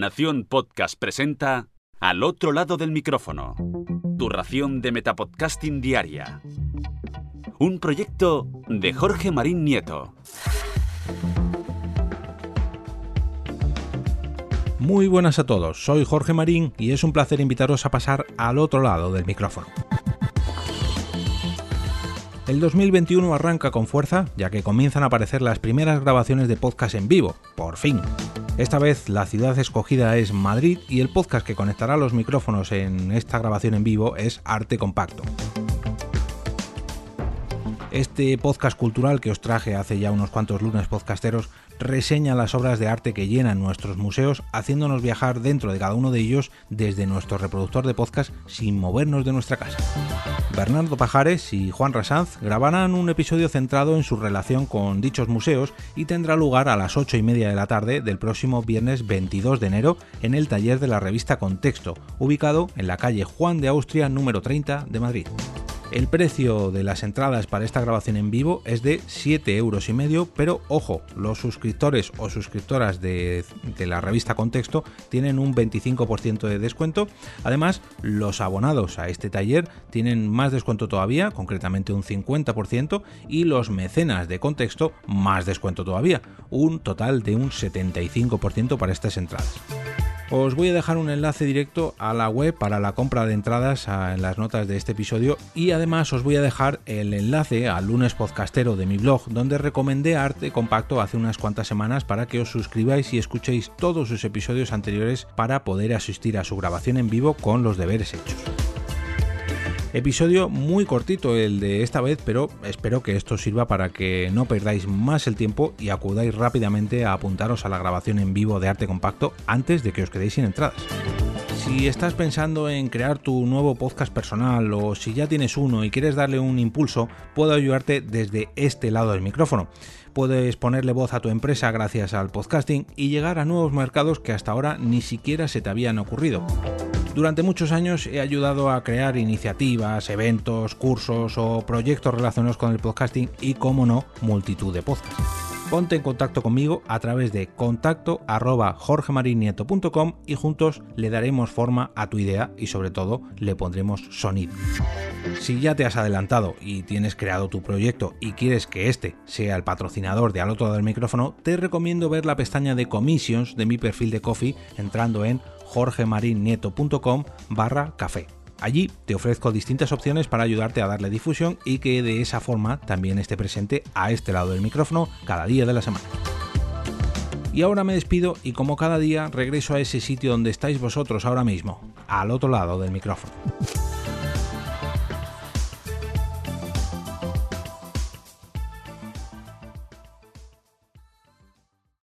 Nación Podcast presenta Al otro lado del micrófono. Tu ración de Metapodcasting Diaria. Un proyecto de Jorge Marín Nieto. Muy buenas a todos, soy Jorge Marín y es un placer invitaros a pasar al otro lado del micrófono. El 2021 arranca con fuerza, ya que comienzan a aparecer las primeras grabaciones de podcast en vivo, por fin. Esta vez la ciudad escogida es Madrid y el podcast que conectará los micrófonos en esta grabación en vivo es Arte Compacto. Este podcast cultural que os traje hace ya unos cuantos lunes podcasteros reseña las obras de arte que llenan nuestros museos, haciéndonos viajar dentro de cada uno de ellos desde nuestro reproductor de podcast sin movernos de nuestra casa. Bernardo Pajares y Juan Rasanz grabarán un episodio centrado en su relación con dichos museos y tendrá lugar a las 8 y media de la tarde del próximo viernes 22 de enero en el taller de la revista Contexto, ubicado en la calle Juan de Austria número 30 de Madrid. El precio de las entradas para esta grabación en vivo es de 7 euros y medio, pero ojo, los suscriptores o suscriptoras de, de la revista Contexto tienen un 25% de descuento. Además, los abonados a este taller tienen más descuento todavía, concretamente un 50%, y los mecenas de Contexto más descuento todavía, un total de un 75% para estas entradas. Os voy a dejar un enlace directo a la web para la compra de entradas en las notas de este episodio y además os voy a dejar el enlace al lunes podcastero de mi blog donde recomendé arte compacto hace unas cuantas semanas para que os suscribáis y escuchéis todos sus episodios anteriores para poder asistir a su grabación en vivo con los deberes hechos. Episodio muy cortito el de esta vez, pero espero que esto sirva para que no perdáis más el tiempo y acudáis rápidamente a apuntaros a la grabación en vivo de arte compacto antes de que os quedéis sin entradas. Si estás pensando en crear tu nuevo podcast personal o si ya tienes uno y quieres darle un impulso, puedo ayudarte desde este lado del micrófono. Puedes ponerle voz a tu empresa gracias al podcasting y llegar a nuevos mercados que hasta ahora ni siquiera se te habían ocurrido. Durante muchos años he ayudado a crear iniciativas, eventos, cursos o proyectos relacionados con el podcasting y, como no, multitud de podcasts. Ponte en contacto conmigo a través de contacto arroba y juntos le daremos forma a tu idea y sobre todo le pondremos sonido. Si ya te has adelantado y tienes creado tu proyecto y quieres que este sea el patrocinador de al otro lado del micrófono, te recomiendo ver la pestaña de commissions de mi perfil de Coffee entrando en jorgemarinieto.com barra café. Allí te ofrezco distintas opciones para ayudarte a darle difusión y que de esa forma también esté presente a este lado del micrófono cada día de la semana. Y ahora me despido y como cada día regreso a ese sitio donde estáis vosotros ahora mismo, al otro lado del micrófono.